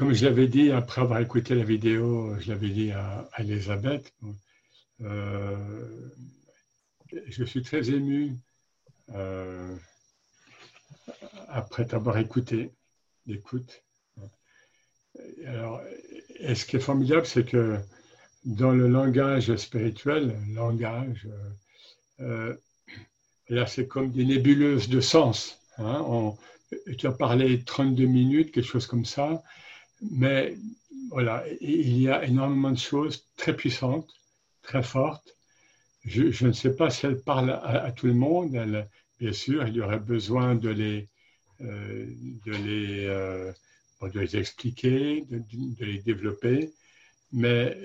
comme je l'avais dit après avoir écouté la vidéo, je l'avais dit à, Elisabeth, euh, je suis très ému euh, après t'avoir écouté, l'écoute. Alors, et ce qui est formidable, c'est que dans le langage spirituel, langage, euh, là, c'est comme des nébuleuses de sens. Hein. tu as parlé 32 minutes, quelque chose comme ça, mais voilà, il y a énormément de choses très puissantes, très fortes. Je, ne sais pas si elle parle à, tout le monde. bien sûr, il y aurait besoin de les, euh, de les, euh, de les expliquer, de, les développer. Mais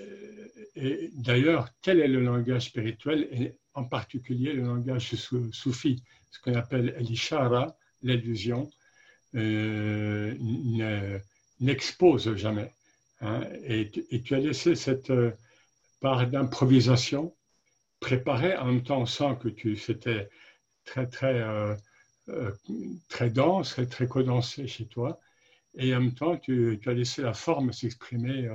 d'ailleurs, tel est le langage spirituel, et en particulier le langage soufi, ce qu'on appelle l'ishara, l'illusion, euh, n'expose jamais. Hein. Et, tu as laissé cette euh, part d'improvisation préparée. En même temps, on sent que tu c'était très très euh, très dense, très, très condensé chez toi. Et en même temps, tu, tu as laissé la forme s'exprimer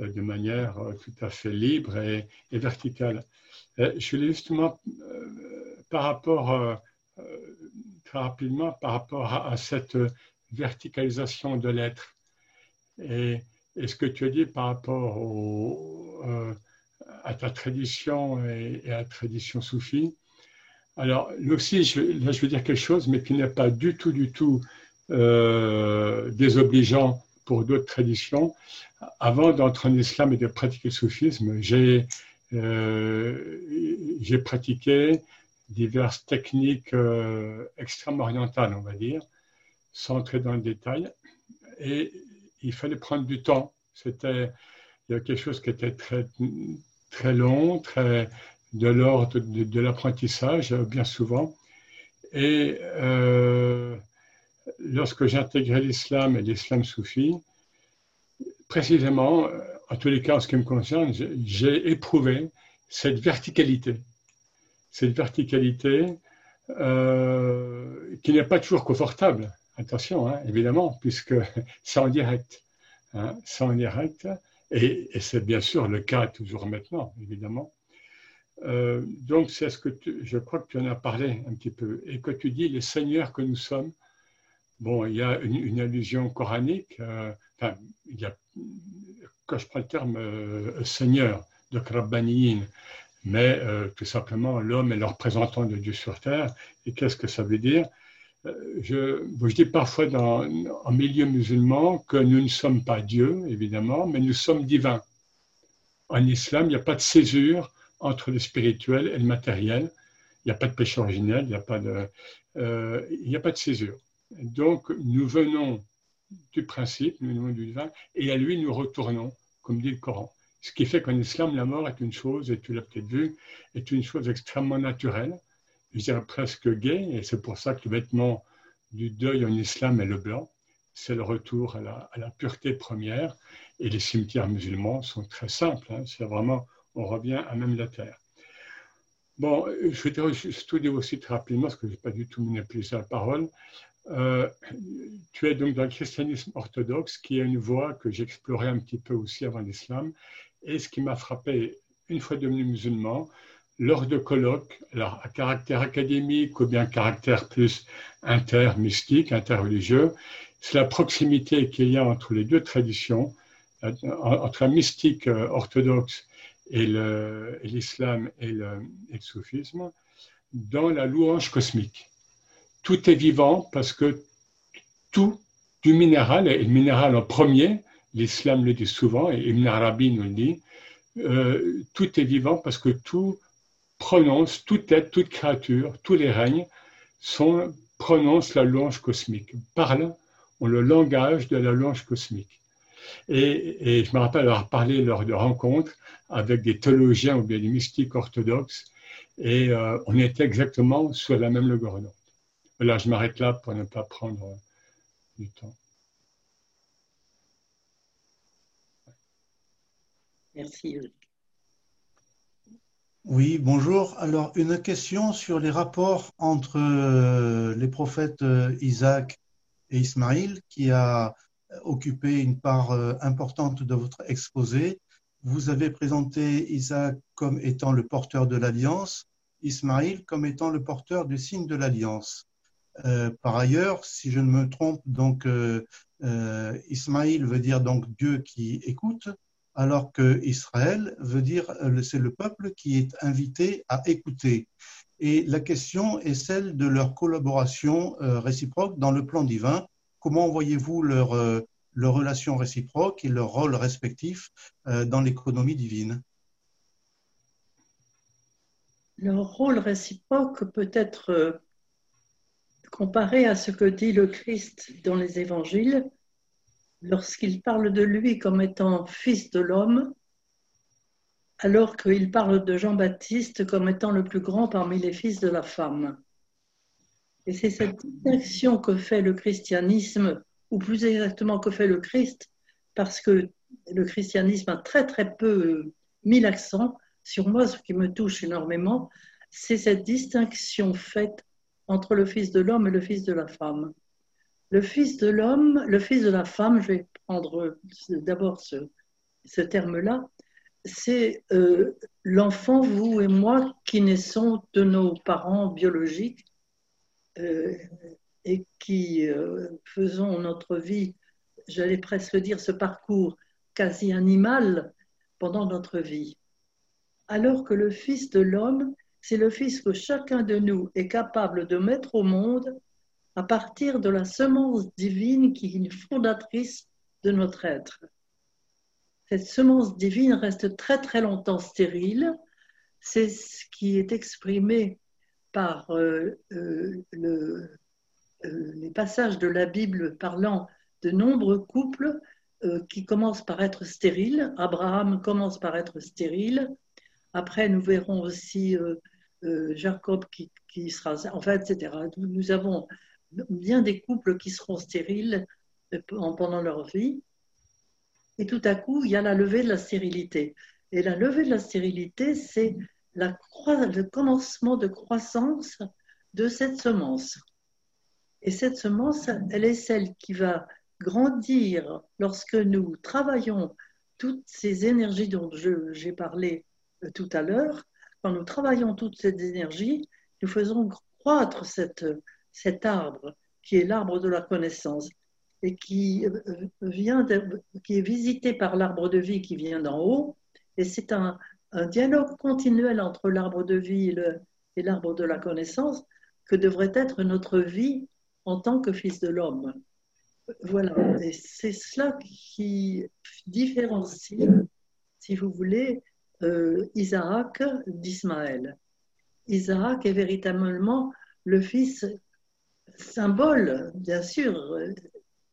euh, de manière euh, tout à fait libre et, verticale. Euh, je voulais justement, par rapport, très rapidement, par rapport à, cette verticalisation de l'être et, ce que tu as dit par rapport à ta tradition et, à la tradition soufie. Alors, là aussi, je, là, je veux dire quelque chose, mais qui n'est pas du tout, du tout désobligeant pour d'autres traditions. Avant d'entrer en islam et de pratiquer le soufisme, j'ai euh, pratiqué diverses techniques euh, extrêmement orientales, on va dire, sans entrer dans le détail. Et il fallait prendre du temps. C'était il y a quelque chose qui était très, très long, très de l'ordre de, l'apprentissage, bien souvent. Et euh, lorsque j'ai intégré l'islam et l'islam soufi, précisément, en tous les cas en ce qui me concerne, j'ai éprouvé cette verticalité. Cette verticalité euh, qui n'est pas toujours confortable, attention, hein, évidemment, puisque c'est en direct. Hein, c'est en direct, et, c'est bien sûr le cas toujours maintenant, évidemment. Euh, donc, c'est ce que je crois que tu en as parlé un petit peu, et que tu dis, les seigneurs que nous sommes, Bon, il y a une, allusion coranique, euh, enfin, il y a, quand je prends le terme euh, seigneur de Krabbaniyin, mais tout simplement l'homme est le représentant de Dieu sur terre. Et qu'est-ce que ça veut dire? Je, je, dis parfois dans, en milieu musulman que nous ne sommes pas Dieu, évidemment, mais nous sommes divins. En islam, il n'y a pas de césure entre le spirituel et le matériel. Il n'y a pas de péché originel, il n'y a, n'y a pas de césure. Donc, nous venons du principe, nous venons du divin, et à lui nous retournons, comme dit le Coran. Ce qui fait qu'en islam, la mort est une chose, et tu l'as peut-être vu, est une chose extrêmement naturelle, je dirais presque gay, et c'est pour ça que le vêtement du deuil en islam est le blanc. C'est le retour à la, pureté première, et les cimetières musulmans sont très simples. Hein. c'est vraiment, on revient à même la terre. Bon, je voudrais juste dire aussi très rapidement, parce que je n'ai pas du tout monopolisé la parole, euh, tu es donc dans le christianisme orthodoxe, qui est une voie que j'explorais un petit peu aussi avant l'islam. Et ce qui m'a frappé, une fois devenu musulman, lors de colloques, alors à caractère académique ou bien caractère plus inter-mystique, interreligieux, c'est la proximité qu'il y a entre les deux traditions, euh, entre la mystique euh, orthodoxe et l'islam et, et, le soufisme, dans la louange cosmique. Tout est vivant parce que tout du minéral, et le minéral en premier, l'islam le dit souvent, et Ibn Arabi nous le dit, euh, tout est vivant parce que tout prononce, toute être, toute créature, tous les règnes sont, prononcent la louange cosmique, parlent, ont le langage de la louange cosmique. Et, je me rappelle avoir parlé lors de rencontres avec des théologiens ou bien des mystiques orthodoxes, et euh, on était exactement sur la même longueur Là, je m'arrête là pour ne pas prendre du temps. Merci. Oui, bonjour. Alors, une question sur les rapports entre euh, les prophètes euh, Isaac et Ismaïl, qui a occupé une part importante de votre exposé. Vous avez présenté Isaac comme étant le porteur de l'alliance, Ismaïl comme étant le porteur du signe de l'alliance. par ailleurs, si je ne me trompe, donc Ismaïl veut dire donc Dieu qui écoute, alors que Israël veut dire euh, c'est le peuple qui est invité à écouter. Et la question est celle de leur collaboration euh, réciproque dans le plan divin. Comment voyez-vous leur, euh, leur relation réciproque et leur rôle respectif dans l'économie divine? Leur rôle réciproque peut être comparé à ce que dit le Christ dans les évangiles, lorsqu'il parle de lui comme étant fils de l'homme, alors qu'il parle de Jean-Baptiste comme étant le plus grand parmi les fils de la femme. Et c'est cette distinction que fait le christianisme, ou plus exactement que fait le Christ, parce que le christianisme a très très peu mis l'accent sur moi, ce qui me touche énormément, c'est cette distinction faite entre le Fils de l'homme et le Fils de la femme. Le Fils de l'homme, le Fils de la femme, je vais prendre d'abord ce, terme-là, c'est euh, l'enfant, vous et moi, qui naissons de nos parents biologiques euh, et qui euh, faisons notre vie, j'allais presque dire ce parcours quasi animal pendant notre vie. Alors que le Fils de l'homme, c'est le Fils que chacun de nous est capable de mettre au monde à partir de la semence divine qui est une fondatrice de notre être. Cette semence divine reste très très longtemps stérile. C'est ce qui est exprimé par euh, euh, euh, les passages de la Bible parlant de nombreux couples qui commencent par être stériles. Abraham commence par être stérile. Après, nous verrons aussi Jacob qui, qui, sera, en fait, etc. Nous avons bien des couples qui seront stériles euh, pendant leur vie. Et tout à coup, il y a la levée de la stérilité. Et la levée de la stérilité, c'est le commencement de croissance de cette semence. Et cette semence, elle est celle qui va grandir lorsque nous travaillons toutes ces énergies dont j'ai parlé euh, tout à l'heure. Quand nous travaillons toutes ces énergies, nous faisons croître cette, cet arbre qui est l'arbre de la connaissance et qui, euh, vient qui est visité par l'arbre de vie qui vient d'en haut. Et c'est un, dialogue continuel entre l'arbre de vie et l'arbre de la connaissance que devrait être notre vie en tant que fils de l'homme. Voilà, et c'est cela qui différencie, si vous voulez, euh, Isaac d'Ismaël. Isaac est véritablement le fils symbole, bien sûr,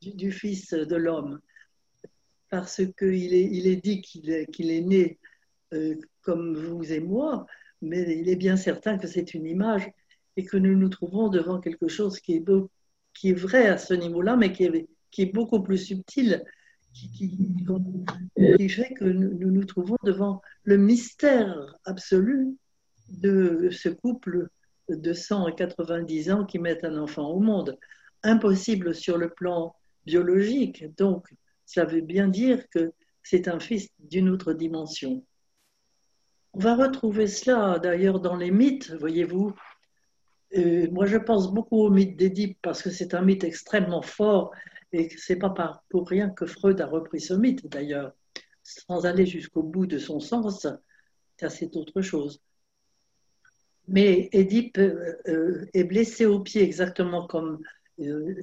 du, Fils de l'homme, parce qu'il est, dit qu'il est, né euh, comme vous et moi, mais il est bien certain que c'est une image et que nous nous trouvons devant quelque chose qui est, beau, qui est vrai à ce niveau-là, mais qui est, beaucoup plus subtil, qui, fait que nous nous trouvons devant le mystère absolu de ce couple de 190 ans qui mettent un enfant au monde. Impossible sur le plan biologique. Donc, ça veut bien dire que c'est un fils d'une autre dimension. On va retrouver cela d'ailleurs dans les mythes, voyez-vous. moi, je pense beaucoup au mythe d'Édipe parce que c'est un mythe extrêmement fort et c'est pas pour rien que Freud a repris ce mythe d'ailleurs, sans aller jusqu'au bout de son sens. Ça, c'est autre chose. Mais Édipe euh, euh, est blessé au pied exactement comme euh,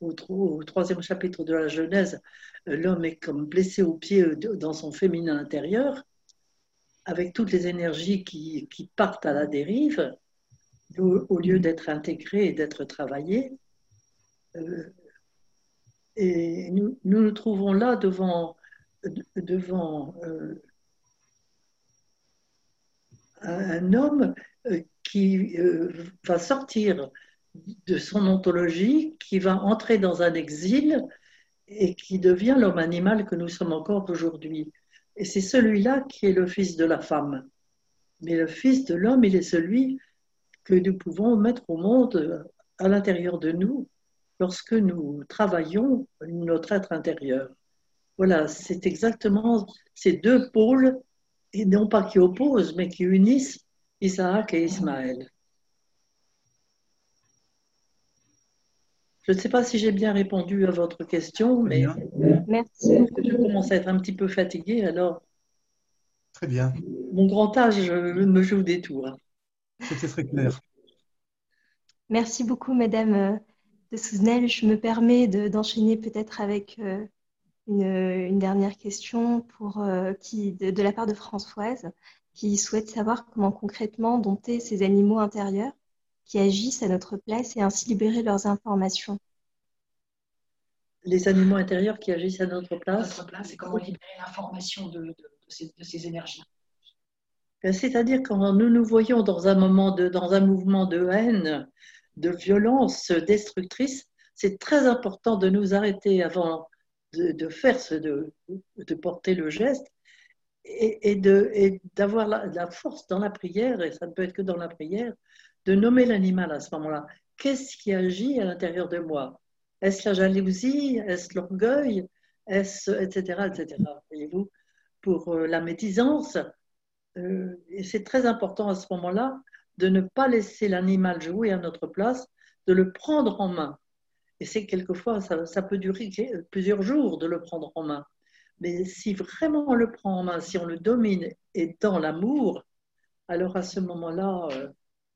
au, troisième chapitre de la Genèse, l'homme est comme blessé au pied dans son féminin intérieur, avec toutes les énergies qui, partent à la dérive, au, lieu d'être intégrées et d'être travaillées. et nous, nous, nous trouvons là devant, devant un homme euh, qui euh, va sortir de son ontologie, qui va entrer dans un exil et qui devient l'homme animal que nous sommes encore aujourd'hui. Et c'est celui-là qui est le fils de la femme. Mais le fils de l'homme, il est celui que nous pouvons mettre au monde à l'intérieur de nous, lorsque nous travaillons notre être intérieur. Voilà, c'est exactement ces deux pôles, et non pas qui opposent, mais qui unissent Isaac et Ismaël. Je ne sais pas si j'ai bien répondu à votre question, mais Merci. je commence à être un petit peu fatiguée, alors Très bien. mon grand âge me joue des tours. C'était très clair. Merci beaucoup, Madame euh, de Souzenel. Je me permets de- d'enchaîner peut-être avec euh, une, une dernière question pour, euh, qui, de, de la part de Françoise, qui souhaite savoir comment concrètement dompter ces animaux intérieurs qui agissent à notre place et ainsi libérer leurs informations. Les animaux intérieurs qui agissent à notre place, notre place et comment libérer l'information de, de- de ces, de ces énergies. Ben, c'est-à-dire quand nous nous voyons dans un moment de, dans un mouvement de haine, de violence destructrice, c'est très important de nous arrêter avant de, faire ce, de, de porter le geste et, et d'avoir la, la force dans la prière, et ça ne peut être que dans la prière, de nommer l'animal à ce moment-là. Qu'est-ce qui agit à l'intérieur de moi? Est-ce la jalousie? Est-ce l'orgueil? Est-ce etc. etc. Voyez-vous, pour euh, la médisance, euh, et c'est très important à ce moment-là de ne pas laisser l'animal jouer à notre place, de le prendre en main. Et c'est quelquefois, ça, peut durer plusieurs jours de le prendre en main. Mais si vraiment on le prend en main, si on le domine et dans l'amour, alors à ce moment-là, euh,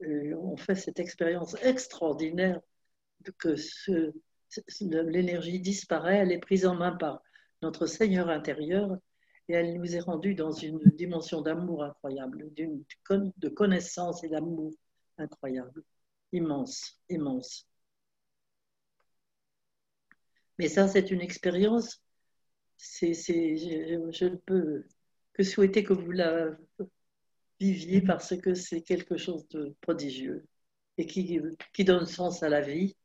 euh, on fait cette expérience extraordinaire que l'énergie disparaît, elle est prise en main par notre Seigneur intérieur et elle nous est rendue dans une dimension d'amour incroyable, de connaissance et d'amour incroyable, immense, immense. Mais ça, c'est une expérience, c'est, je, ne peux que souhaiter que vous la viviez parce que c'est quelque chose de prodigieux et qui, donne sens à la vie.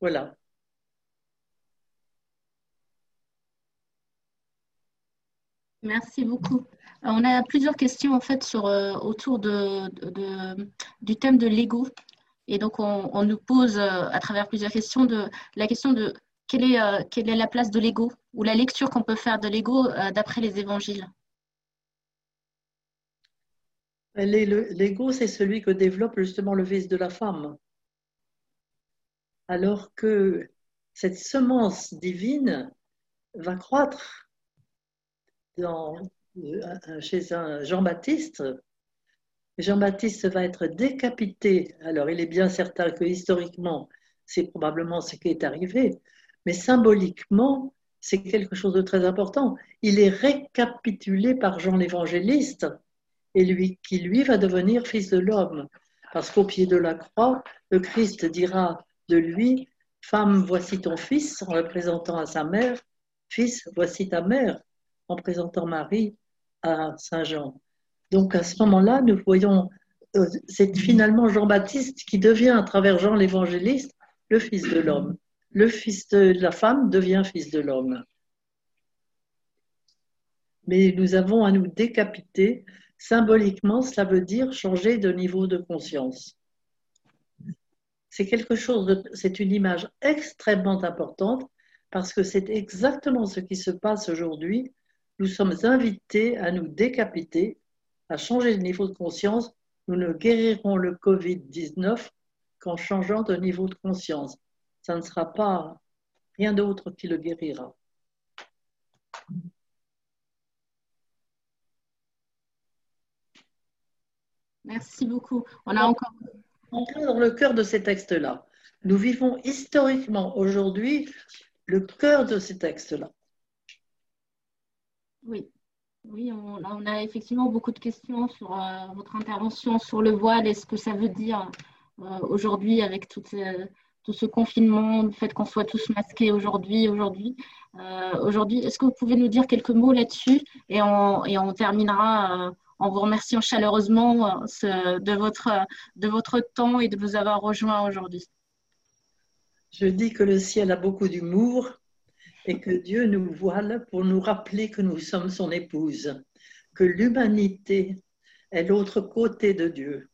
Voilà. Merci beaucoup. Euh, On a plusieurs questions en fait sur, euh, autour de- du thème de l'ego. Et donc, on, nous pose euh, à travers plusieurs questions de, la question de quelle est, euh, quelle est la place de l'ego ou la lecture qu'on peut faire de l'ego euh, d'après les évangiles. L'ego, c'est celui que développe justement le fils de la femme. Alors que cette semence divine va croître dans, chez un Jean-Baptiste. Jean-Baptiste va être décapité. Alors, il est bien certain que historiquement, c'est probablement ce qui est arrivé, mais symboliquement, c'est quelque chose de très important. Il est récapitulé par Jean l'évangéliste et lui, qui lui va devenir fils de l'homme. Parce qu'au pied de la croix, le Christ dira de lui, Femme, voici ton fils, en le présentant à sa mère, Fils, voici ta mère, en présentant Marie à Saint Jean. Donc à ce moment-là, nous voyons, euh, c'est finalement Jean-Baptiste qui devient, à travers Jean l'évangéliste, le fils de l'homme. Le fils de la femme devient fils de l'homme. Mais nous avons à nous décapiter. Symboliquement, cela veut dire changer de niveau de conscience. C'est quelque chose, c'est une image extrêmement importante parce que c'est exactement ce qui se passe aujourd'hui. Nous sommes invités à nous décapiter, à changer de niveau de conscience. Nous ne guérirons le Covid-19 qu'en changeant de niveau de conscience. Ça ne sera pas rien d'autre qui le guérira. Merci beaucoup. On a encore. Dans le cœur de ces textes-là. Nous vivons historiquement aujourd'hui le cœur de ces textes-là. Oui, oui on, a effectivement beaucoup de questions sur euh, votre intervention sur le voile et ce que ça veut dire euh, aujourd'hui avec tout, ce- tout ce confinement, le fait qu'on soit tous masqués aujourd'hui. Aujourd'hui, Euh, est-ce que vous pouvez nous dire quelques mots là-dessus et on, terminera euh, en vous remerciant chaleureusement euh, de, votre, de votre temps et de nous avoir rejoints aujourd'hui. Je dis que le ciel a beaucoup d'humour et que Dieu nous voile pour nous rappeler que nous sommes son épouse, que l'humanité est l'autre côté de Dieu.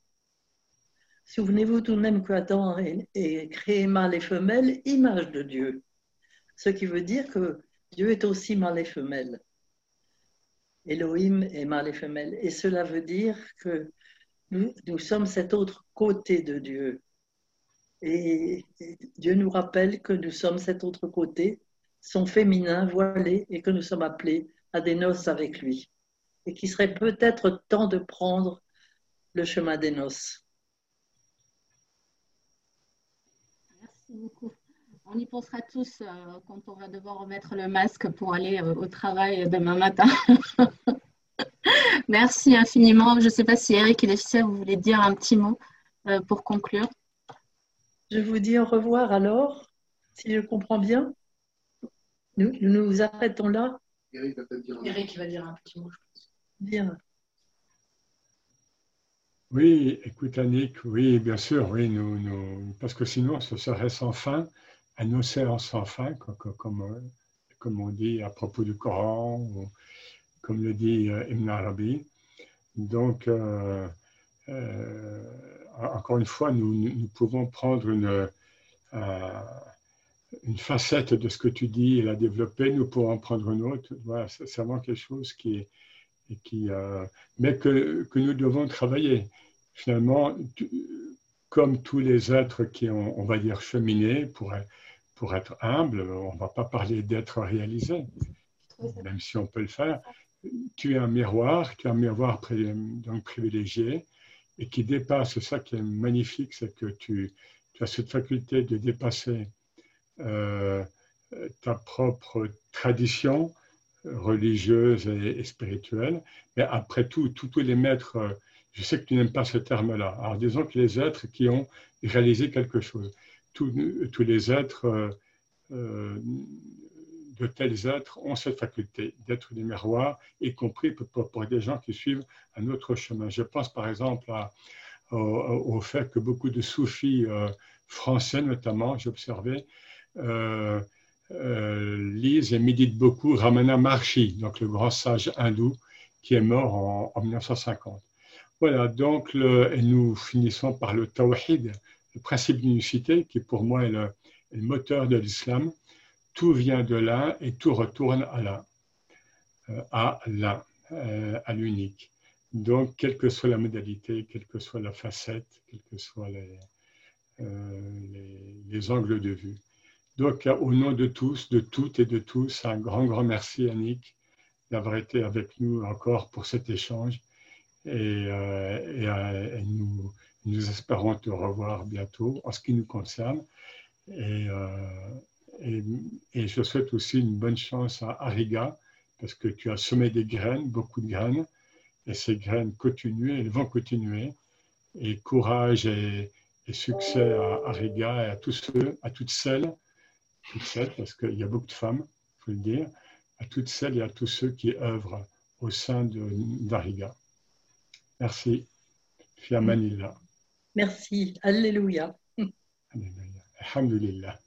Souvenez-vous tout de même qu'Adam est, créé mâle et femelle, image de Dieu. Ce qui veut dire que Dieu est aussi mâle et femelle. Elohim est mâle et femelle. Et cela veut dire que nous, nous sommes cet autre côté de Dieu. Et Dieu nous rappelle que nous sommes cet autre côté, son féminin voilé, et que nous sommes appelés à des noces avec lui. Et qu'il serait peut-être temps de prendre le chemin des noces. beaucoup. On y pensera tous euh, quand on va devoir remettre le masque pour aller euh, au travail demain matin. Merci infiniment. Je ne sais pas si Eric et Laetitia, vous voulez dire un petit mot euh, pour conclure. Je vous dis au revoir alors, si je comprends bien. Nous nous, arrêtons là. Eric va, dire, Eric va dire un petit mot, je pense. Bien. Oui, écoute Annick, oui, bien sûr, oui, nous, nous, parce que sinon ce serait sans fin, un océan sans fin, comme, comme, on dit à propos du Coran, ou comme le dit euh, Ibn Arabi. Donc, euh, euh, encore une fois, nous, nous pouvons prendre une, une facette de ce que tu dis et la développer, nous pouvons en prendre une autre. Voilà, c'est vraiment quelque chose qui est qui, euh, mais que, que, nous devons travailler. Finalement, comme tous les êtres qui ont, on va dire, cheminé pour, pour être humble, on ne va pas parler d'être réalisé, même si on peut le faire. Tu es un miroir, tu es un miroir donc privilégié et qui dépasse, ça qui est magnifique, c'est que tu, as cette faculté de dépasser euh, ta propre tradition, religieuse et, spirituelle. Mais après tout, tous les maîtres, euh, je sais que tu n'aimes pas ce terme-là. Alors disons que les êtres qui ont réalisé quelque chose, tous, les êtres, euh, euh, de tels êtres ont cette faculté d'être des miroirs, y compris pour, des gens qui suivent un autre chemin. Je pense par exemple au, fait que beaucoup de soufis français notamment, euh, lisent et méditent beaucoup Ramana Maharshi, donc le grand sage hindou qui est mort en, 1950. Voilà, donc et nous finissons par le tawhid, le principe d'unicité, qui pour moi est le, moteur de l'islam. Tout vient de là et tout retourne à là, euh, à là, euh, à l'unique. Donc, quelle que soit la modalité, quelle que soit la facette, quels que soient les angles de vue. Donc, au nom de tous, de toutes et de tous, un grand, grand merci, Annick, d'avoir été avec nous encore pour cet échange. Et, euh, euh, nous, espérons te revoir bientôt en ce qui nous concerne. Et, euh, et, je souhaite aussi une bonne chance à Ariga, parce que tu as semé des graines, beaucoup de graines, et ces graines continuent, elles vont continuer. Et courage et, succès à Ariga et à tous ceux, à toutes celles toutes celles, parce qu'il y a beaucoup de femmes, il faut le dire, à toutes celles et à tous ceux qui œuvrent au sein de Dariga. Merci. Fi Manila. Merci. Alléluia. Alléluia. Alhamdulillah.